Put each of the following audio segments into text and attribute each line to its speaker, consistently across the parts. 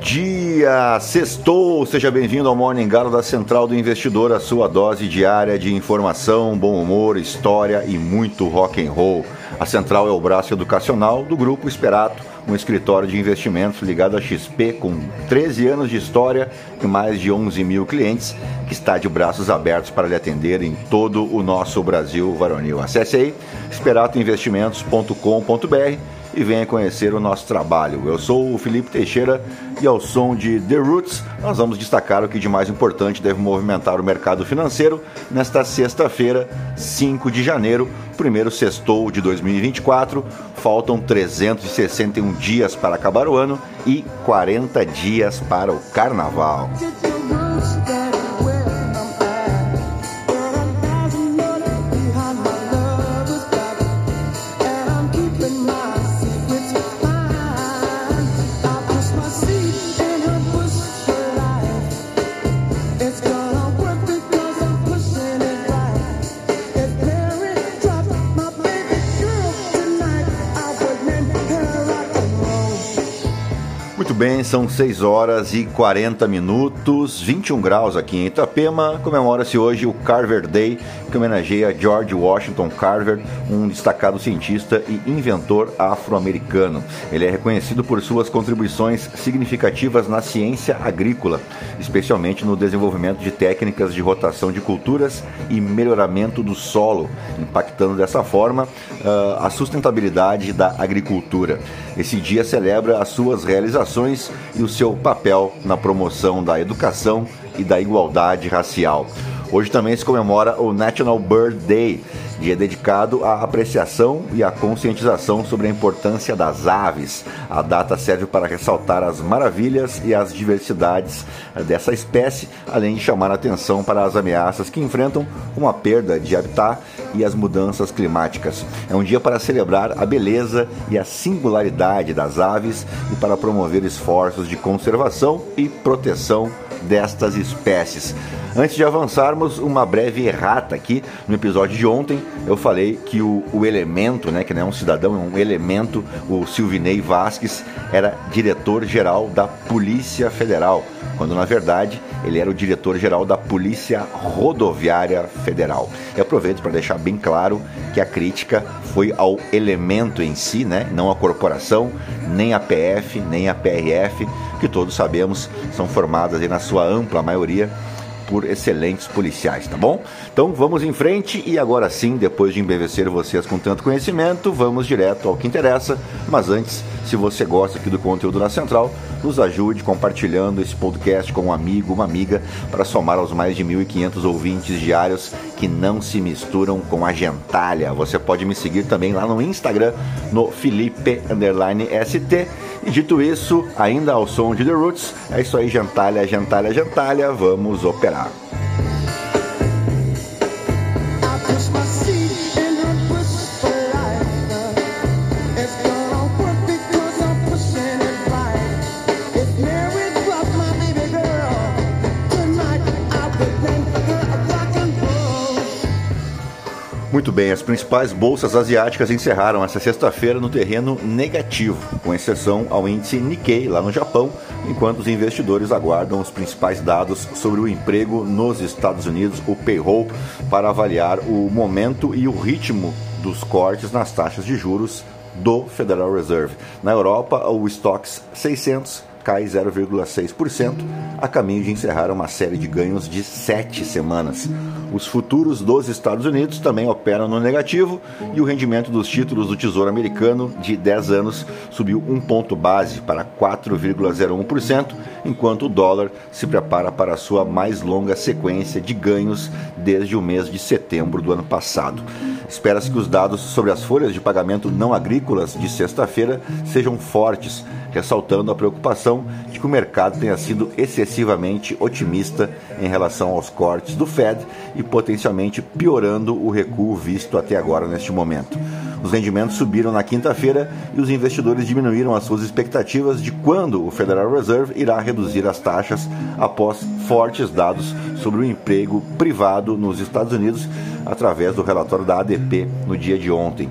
Speaker 1: Dia! Sextou! Seja bem-vindo ao Morning Galo da Central do Investidor, a sua dose diária de informação, bom humor, história e muito rock and roll. A Central é o braço educacional do Grupo Esperato, um escritório de investimentos ligado à XP com 13 anos de história e mais de 11 mil clientes, que está de braços abertos para lhe atender em todo o nosso Brasil varonil. Acesse aí esperatoinvestimentos.com.br e venha conhecer o nosso trabalho. Eu sou o Felipe Teixeira e ao som de The Roots, nós vamos destacar o que de mais importante deve movimentar o mercado financeiro nesta sexta-feira, 5 de janeiro, primeiro sextou de 2024. Faltam 361 dias para acabar o ano e 40 dias para o carnaval. São 6 horas e 40 minutos, 21 graus aqui em Itapema. Comemora-se hoje o Carver Day, que homenageia George Washington Carver, um destacado cientista e inventor afro-americano. Ele é reconhecido por suas contribuições significativas na ciência agrícola, especialmente no desenvolvimento de técnicas de rotação de culturas e melhoramento do solo, impactando dessa forma uh, a sustentabilidade da agricultura. Esse dia celebra as suas realizações e o seu papel na promoção da educação e da igualdade racial. Hoje também se comemora o National Bird Day, dia dedicado à apreciação e à conscientização sobre a importância das aves. A data serve para ressaltar as maravilhas e as diversidades dessa espécie, além de chamar a atenção para as ameaças que enfrentam, como a perda de habitat e as mudanças climáticas. É um dia para celebrar a beleza e a singularidade das aves e para promover esforços de conservação e proteção destas espécies. Antes de avançarmos, uma breve errata aqui. No episódio de ontem, eu falei que o, o elemento, né, que não é um cidadão, é um elemento, o Silvinei Vasques, era diretor-geral da Polícia Federal, quando na verdade ele era o diretor-geral da Polícia Rodoviária Federal. E aproveito para deixar bem claro que a crítica foi ao elemento em si, né, não à corporação, nem a PF, nem a PRF, que todos sabemos são formadas na sua ampla maioria por excelentes policiais, tá bom? Então vamos em frente e agora sim, depois de embevecer vocês com tanto conhecimento, vamos direto ao que interessa. Mas antes, se você gosta aqui do conteúdo da Central, nos ajude compartilhando esse podcast com um amigo, uma amiga, para somar aos mais de 1.500 ouvintes diários que não se misturam com a gentalha. Você pode me seguir também lá no Instagram, no Felipe_ST e dito isso, ainda ao som de The Roots, é isso aí, gentalha, gentalha, gentalha, vamos operar. Muito bem, as principais bolsas asiáticas encerraram essa sexta-feira no terreno negativo, com exceção ao índice Nikkei lá no Japão, enquanto os investidores aguardam os principais dados sobre o emprego nos Estados Unidos, o payroll, para avaliar o momento e o ritmo dos cortes nas taxas de juros do Federal Reserve. Na Europa, o Stocks 600 cai 0,6%, a caminho de encerrar uma série de ganhos de sete semanas. Os futuros dos Estados Unidos também operam no negativo e o rendimento dos títulos do Tesouro Americano de 10 anos subiu um ponto base para 4,01%, enquanto o dólar se prepara para a sua mais longa sequência de ganhos desde o mês de setembro do ano passado. Espera-se que os dados sobre as folhas de pagamento não agrícolas de sexta-feira sejam fortes, ressaltando a preocupação de que o mercado tenha sido excessivamente otimista em relação aos cortes do Fed e potencialmente piorando o recuo visto até agora neste momento. Os rendimentos subiram na quinta-feira e os investidores diminuíram as suas expectativas de quando o Federal Reserve irá reduzir as taxas após fortes dados sobre o emprego privado nos Estados Unidos através do relatório da ADP no dia de ontem.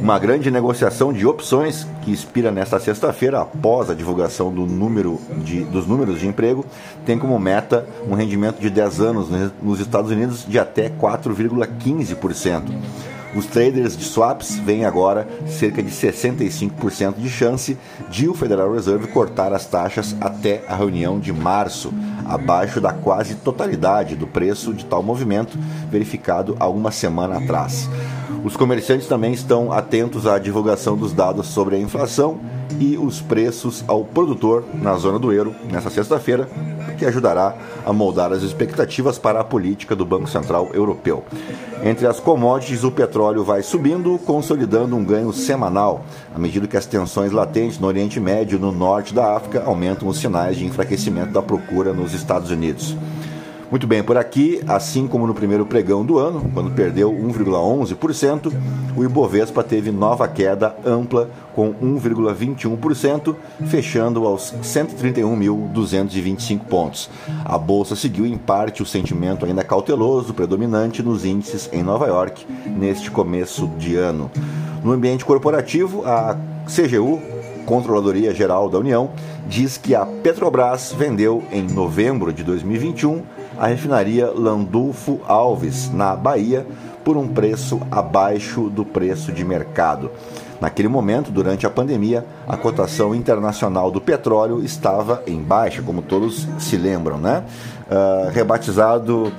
Speaker 1: Uma grande negociação de opções que expira nesta sexta-feira, após a divulgação do número de, dos números de emprego, tem como meta um rendimento de 10 anos nos Estados Unidos de até 4,15%. Os traders de swaps veem agora cerca de 65% de chance de o Federal Reserve cortar as taxas até a reunião de março, abaixo da quase totalidade do preço de tal movimento verificado há uma semana atrás. Os comerciantes também estão atentos à divulgação dos dados sobre a inflação e os preços ao produtor na zona do euro nesta sexta-feira, que ajudará a moldar as expectativas para a política do Banco Central Europeu. Entre as commodities, o petróleo vai subindo, consolidando um ganho semanal, à medida que as tensões latentes no Oriente Médio e no norte da África aumentam os sinais de enfraquecimento da procura nos Estados Unidos. Muito bem, por aqui, assim como no primeiro pregão do ano, quando perdeu 1,11%, o Ibovespa teve nova queda ampla com 1,21%, fechando aos 131.225 pontos. A bolsa seguiu em parte o sentimento ainda cauteloso predominante nos índices em Nova York neste começo de ano. No ambiente corporativo, a CGU, Controladoria Geral da União, diz que a Petrobras vendeu em novembro de 2021 a refinaria Landulfo Alves, na Bahia, por um preço abaixo do preço de mercado. Naquele momento, durante a pandemia, a cotação internacional do petróleo estava em baixa, como todos se lembram, né? Uh, rebatizado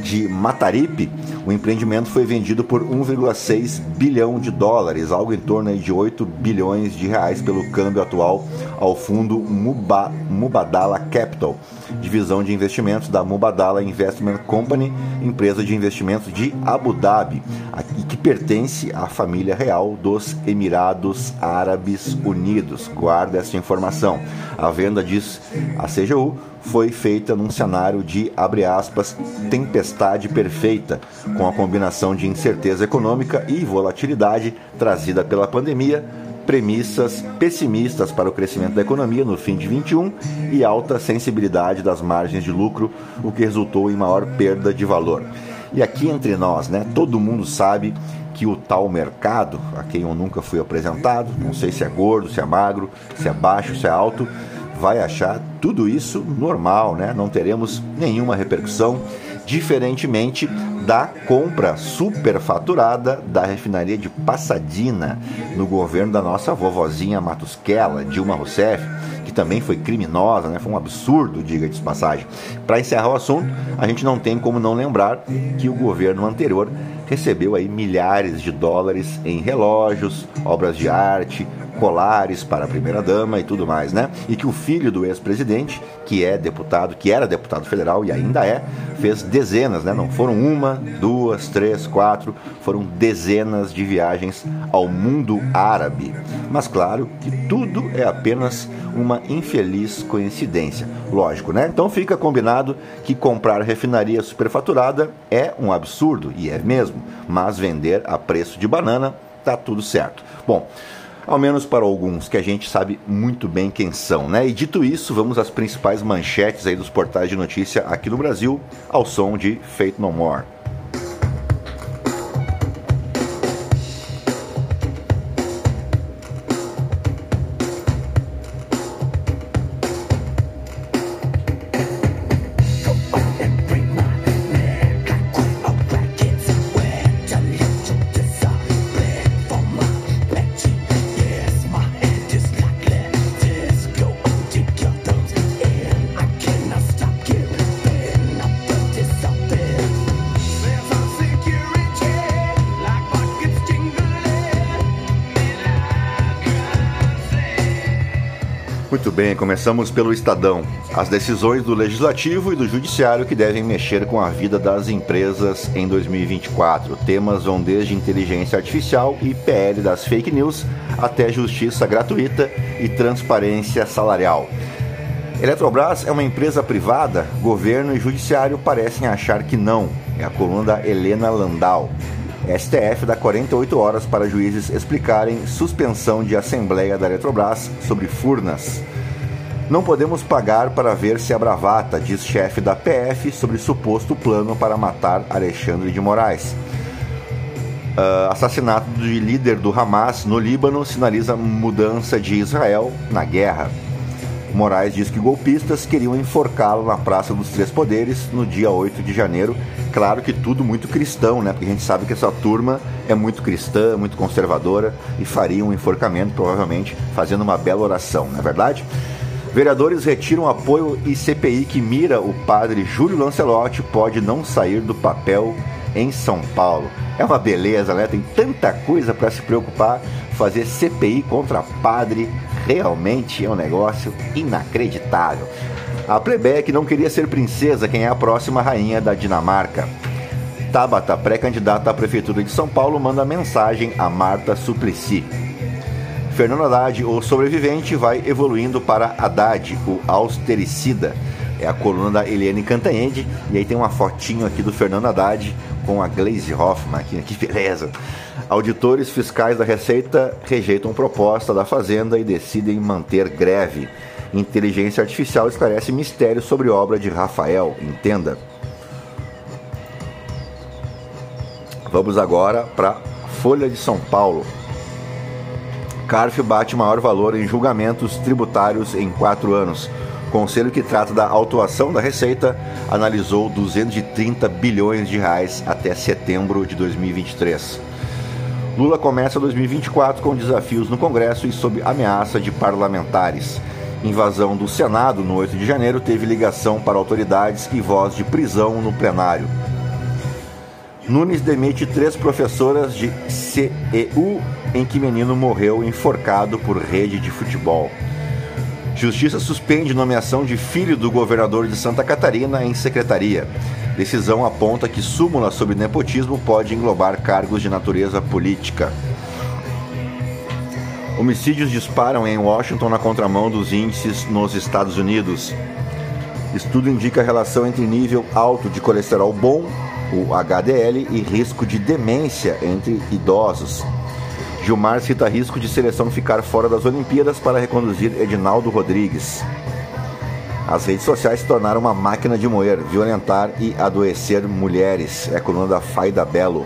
Speaker 1: de Mataripe, o empreendimento foi vendido por 1,6 bilhão de dólares, algo em torno de 8 bilhões de reais pelo câmbio atual, ao fundo Mubadala Capital, divisão de investimentos da Mubadala Investment Company, empresa de investimentos de Abu Dhabi, que pertence à família real dos Emirados Árabes Unidos. Guarda essa informação. A venda diz a CGU foi feita num cenário de, abre aspas, tempestade perfeita, com a combinação de incerteza econômica e volatilidade trazida pela pandemia, premissas pessimistas para o crescimento da economia no fim de 21 e alta sensibilidade das margens de lucro, o que resultou em maior perda de valor. E aqui entre nós, né, todo mundo sabe que o tal mercado, a quem eu nunca fui apresentado, não sei se é gordo, se é magro, se é baixo, se é alto, vai achar tudo isso normal, né? Não teremos nenhuma repercussão, diferentemente da compra superfaturada da refinaria de Passadina no governo da nossa vovozinha Matusquela, Dilma Rousseff, que também foi criminosa, né? Foi um absurdo, diga de passagem. Para encerrar o assunto, a gente não tem como não lembrar que o governo anterior recebeu aí milhares de dólares em relógios, obras de arte, colares para a primeira-dama e tudo mais, né? E que o filho do ex-presidente, que é deputado, que era deputado federal e ainda é, fez dezenas, né? Não foram uma, duas, três, quatro, foram dezenas de viagens ao mundo árabe. Mas claro que tudo é apenas uma infeliz coincidência. Lógico, né? Então fica combinado que comprar refinaria superfaturada é um absurdo, e é mesmo, mas vender a preço de banana tá tudo certo. Bom, ao menos para alguns que a gente sabe muito bem quem são, né? E dito isso, vamos às principais manchetes aí dos portais de notícia aqui no Brasil, ao som de Fate No More. Muito bem, começamos pelo Estadão. As decisões do Legislativo e do Judiciário que devem mexer com a vida das empresas em 2024. Temas vão desde inteligência artificial e PL das fake news até justiça gratuita e transparência salarial. Eletrobras é uma empresa privada? Governo e Judiciário parecem achar que não. É a coluna da Helena Landau. STF dá 48 horas para juízes explicarem suspensão de assembleia da Eletrobras sobre Furnas. Não podemos pagar para ver se a bravata, diz chefe da PF sobre suposto plano para matar Alexandre de Moraes. Uh, assassinato de líder do Hamas no Líbano sinaliza mudança de Israel na guerra. Moraes diz que golpistas queriam enforcá-lo na Praça dos Três Poderes no dia 8 de janeiro. Claro que tudo muito cristão, né? Porque a gente sabe que essa turma é muito cristã, muito conservadora e faria um enforcamento, provavelmente, fazendo uma bela oração, não é verdade? Vereadores retiram apoio e CPI que mira o padre Júlio Lancelotti pode não sair do papel em São Paulo. É uma beleza, né? Tem tanta coisa para se preocupar. Fazer CPI contra padre realmente é um negócio inacreditável. A plebeia que não queria ser princesa, quem é a próxima rainha da Dinamarca. Tabata, pré-candidata à prefeitura de São Paulo, manda mensagem a Marta Suplicy. Fernando Haddad, o sobrevivente, vai evoluindo para Haddad, o austericida. É a coluna da Eliane Cantanhede, e aí tem uma fotinho aqui do Fernando Haddad com a Glaze Hoffman aqui, que beleza. Auditores fiscais da Receita rejeitam proposta da Fazenda e decidem manter greve. Inteligência Artificial esclarece mistério sobre obra de Rafael, entenda. Vamos agora para Folha de São Paulo. CARF bate maior valor em julgamentos tributários em quatro anos. Conselho que trata da autuação da Receita analisou 230 bilhões de reais até setembro de 2023. Lula começa 2024 com desafios no Congresso e sob ameaça de parlamentares. Invasão do Senado no 8 de janeiro teve ligação para autoridades e voz de prisão no plenário. Nunes demite três professoras de CEU em que menino morreu enforcado por rede de futebol. Justiça suspende nomeação de filho do governador de Santa Catarina em secretaria. Decisão aponta que súmula sobre nepotismo pode englobar cargos de natureza política. Homicídios disparam em Washington na contramão dos índices nos Estados Unidos. Estudo indica relação entre nível alto de colesterol bom, o HDL, e risco de demência entre idosos. Gilmar cita risco de seleção ficar fora das Olimpíadas para reconduzir Edinaldo Rodrigues. As redes sociais se tornaram uma máquina de moer, violentar e adoecer mulheres. É a coluna da Faida Belo.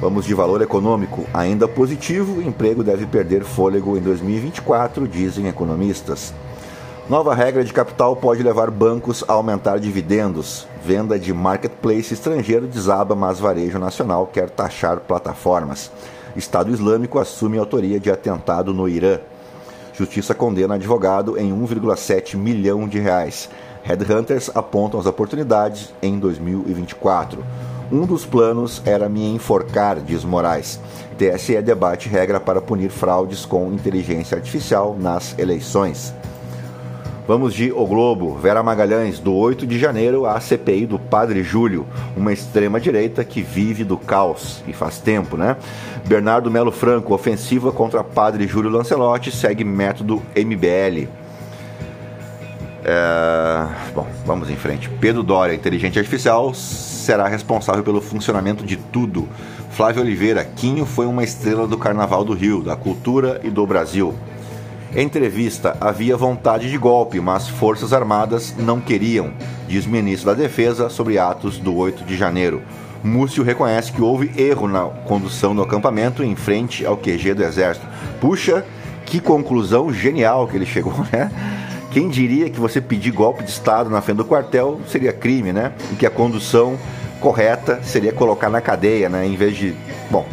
Speaker 1: Vamos de valor econômico. Ainda positivo, emprego deve perder fôlego em 2024, dizem economistas. Nova regra de capital pode levar bancos a aumentar dividendos. Venda de marketplace estrangeiro desaba, mas varejo nacional quer taxar plataformas. Estado Islâmico assume autoria de atentado no Irã. Justiça condena advogado em 1,7 milhão de reais. Headhunters apontam as oportunidades em 2024. Um dos planos era me enforcar, diz Moraes. TSE debate regra para punir fraudes com inteligência artificial nas eleições. Vamos de O Globo. Vera Magalhães, do 8 de janeiro, a CPI do Padre Júlio, uma extrema-direita que vive do caos, e faz tempo, né? Bernardo Melo Franco, ofensiva contra Padre Júlio Lancelotti, segue método MBL. É... Bom, vamos em frente. Pedro Doria, inteligente artificial, será responsável pelo funcionamento de tudo. Flávio Oliveira, Quinho foi uma estrela do Carnaval do Rio, da cultura e do Brasil. Entrevista: havia vontade de golpe, mas Forças Armadas não queriam, diz ministro da Defesa sobre atos do 8 de janeiro. Múcio reconhece que houve erro na condução do acampamento em frente ao QG do Exército. Puxa, que conclusão genial que ele chegou, né? Quem diria que você pedir golpe de Estado na frente do quartel seria crime, né? E que a condução correta seria colocar na cadeia, né? Em vez de. Bom,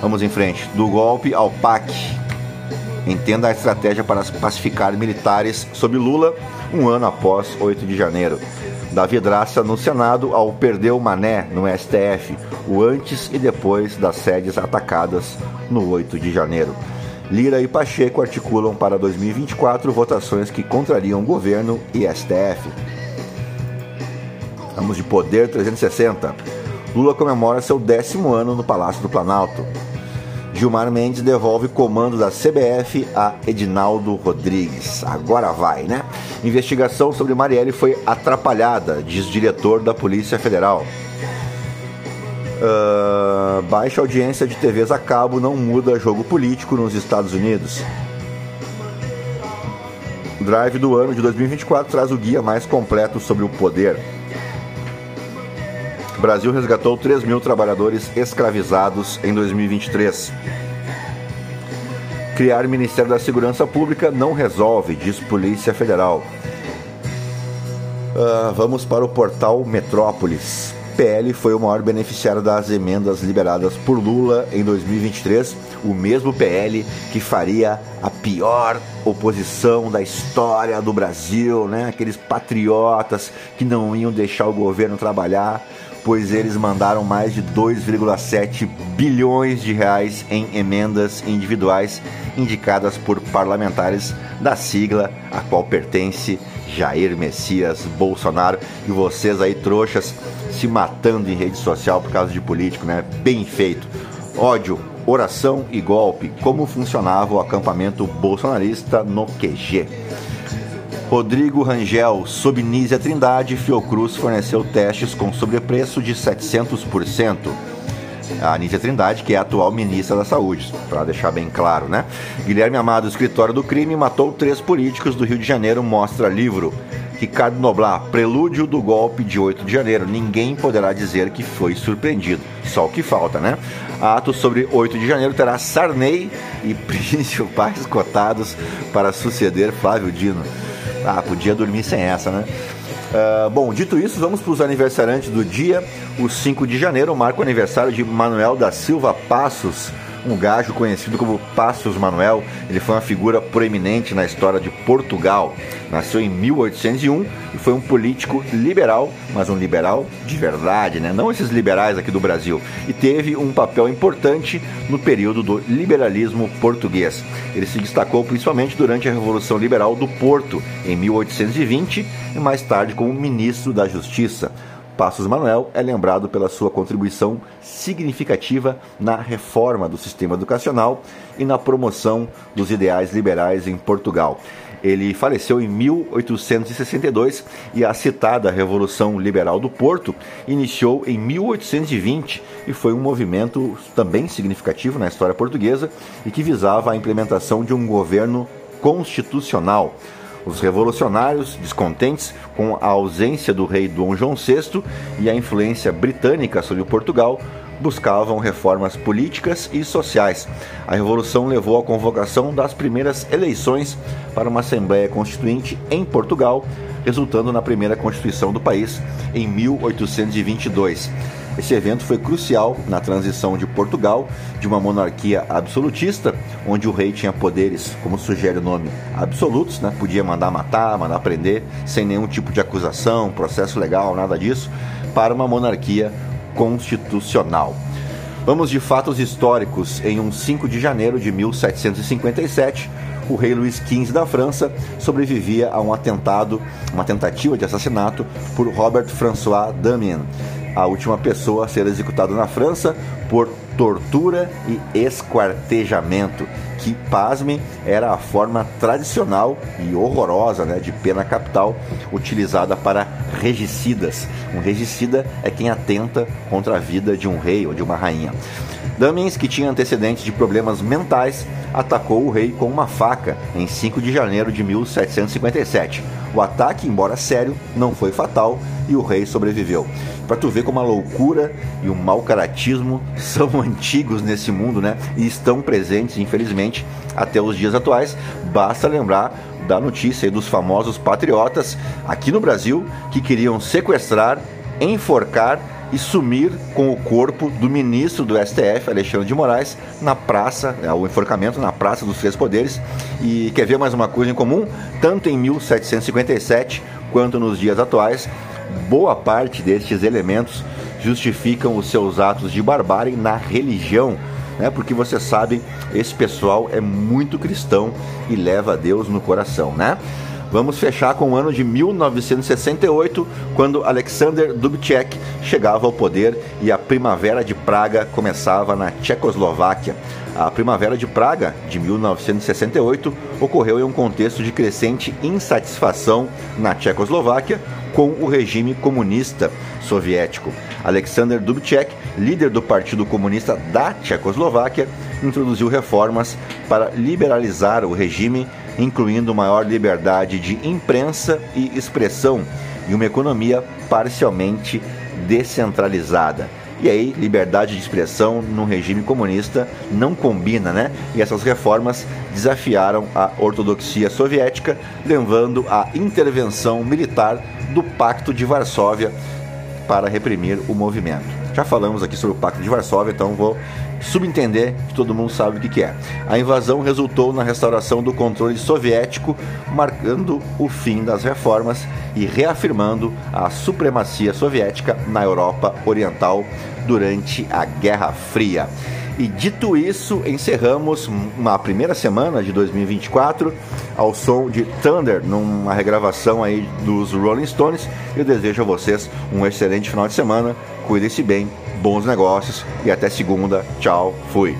Speaker 1: vamos em frente. Do golpe ao PAC, Entenda a estratégia para pacificar militares sob Lula um ano após 8 de janeiro. Davi Draça no Senado ao perder o Mané no STF, o antes e depois das sedes atacadas no 8 de janeiro. Lira e Pacheco articulam para 2024 votações que contrariam governo e STF. Vamos de Poder 360. Lula comemora seu décimo ano no Palácio do Planalto. Gilmar Mendes devolve comando da CBF a Edinaldo Rodrigues. Agora vai, né? Investigação sobre Marielle foi atrapalhada, diz diretor da Polícia Federal. Uh, baixa audiência de TVs a cabo não muda jogo político nos Estados Unidos. Drive do ano de 2024 traz o guia mais completo sobre o poder. Brasil resgatou 3 mil trabalhadores escravizados em 2023. Criar Ministério da Segurança Pública não resolve, diz Polícia Federal. Uh, vamos para o portal Metrópolis. PL foi o maior beneficiário das emendas liberadas por Lula em 2023, o mesmo PL que faria a pior oposição da história do Brasil, né? Aqueles patriotas que não iam deixar o governo trabalhar, pois eles mandaram mais de 2,7 bilhões de reais em emendas individuais indicadas por parlamentares da sigla a qual pertence Jair Messias Bolsonaro e vocês aí trouxas se matando em rede social por causa de político, né? Bem feito. Ódio, oração e golpe. Como funcionava o acampamento bolsonarista no QG? Rodrigo Rangel, sob Nízia Trindade, Fiocruz forneceu testes com sobrepreço de 700%. A Nízia Trindade, que é a atual ministra da Saúde, para deixar bem claro, né? Guilherme Amado, escritório do crime, matou três políticos do Rio de Janeiro, mostra livro. Ricardo Noblar, prelúdio do golpe de 8 de janeiro. Ninguém poderá dizer que foi surpreendido. Só o que falta, né? Ato sobre 8 de janeiro terá Sarney e principais cotados para suceder Flávio Dino. Ah, podia dormir sem essa, né? Uh, bom, dito isso, vamos para os aniversariantes do dia. O 5 de janeiro marca o aniversário de Manuel da Silva Passos um gajo conhecido como Passos Manuel. Ele foi uma figura proeminente na história de Portugal. Nasceu em 1801 e foi um político liberal, mas um liberal de verdade, né? não esses liberais aqui do Brasil. E teve um papel importante no período do liberalismo português. Ele se destacou principalmente durante a Revolução Liberal do Porto, em 1820, e mais tarde como ministro da Justiça. Passos Manuel é lembrado pela sua contribuição significativa na reforma do sistema educacional e na promoção dos ideais liberais em Portugal. Ele faleceu em 1862 e a citada Revolução Liberal do Porto iniciou em 1820 e foi um movimento também significativo na história portuguesa e que visava a implementação de um governo constitucional os revolucionários, descontentes com a ausência do rei Dom João VI e a influência britânica sobre Portugal, buscavam reformas políticas e sociais. A revolução levou à convocação das primeiras eleições para uma Assembleia Constituinte em Portugal, resultando na primeira Constituição do país em 1822. Esse evento foi crucial na transição de Portugal de uma monarquia absolutista, onde o rei tinha poderes, como sugere o nome, absolutos, né? podia mandar matar, mandar prender, sem nenhum tipo de acusação, processo legal, nada disso, para uma monarquia constitucional. Vamos de fatos históricos. Em um 5 de janeiro de 1757, o rei Luís XV da França sobrevivia a um atentado, uma tentativa de assassinato por Robert François Damien, a última pessoa a ser executada na França por tortura e esquartejamento, que, pasmem, era a forma tradicional e horrorosa né, de pena capital utilizada para regicidas. Um regicida é quem atenta contra a vida de um rei ou de uma rainha. Damiens, que tinha antecedentes de problemas mentais, atacou o rei com uma faca em 5 de janeiro de 1757. O ataque, embora sério, não foi fatal e o rei sobreviveu. Para tu ver como a loucura e o mau caratismo são antigos nesse mundo, né? E estão presentes, infelizmente, até os dias atuais. Basta lembrar da notícia dos famosos patriotas aqui no Brasil que queriam sequestrar, enforcar e sumir com o corpo do ministro do STF, Alexandre de Moraes, na praça, né, o enforcamento na Praça dos Três Poderes. E quer ver mais uma coisa em comum? Tanto em 1757 quanto nos dias atuais, boa parte destes elementos justificam os seus atos de barbárie na religião, né? Porque você sabe, esse pessoal é muito cristão e leva a Deus no coração, né? Vamos fechar com o ano de 1968, quando Alexander Dubček chegava ao poder e a Primavera de Praga começava na Tchecoslováquia. A Primavera de Praga, de 1968, ocorreu em um contexto de crescente insatisfação na Tchecoslováquia com o regime comunista soviético. Alexander Dubček, líder do Partido Comunista da Tchecoslováquia, introduziu reformas para liberalizar o regime incluindo maior liberdade de imprensa e expressão e uma economia parcialmente descentralizada. E aí, liberdade de expressão num regime comunista não combina, né? E essas reformas desafiaram a ortodoxia soviética, levando à intervenção militar do Pacto de Varsóvia para reprimir o movimento. Já falamos aqui sobre o Pacto de Varsóvia, então vou subentender que todo mundo sabe o que, que é. A invasão resultou na restauração do controle soviético, marcando o fim das reformas e reafirmando a supremacia soviética na Europa Oriental durante a Guerra Fria. E dito isso, encerramos uma primeira semana de 2024 ao som de Thunder, numa regravação aí dos Rolling Stones. Eu desejo a vocês um excelente final de semana. Cuidem-se bem, bons negócios e até segunda. Tchau, fui.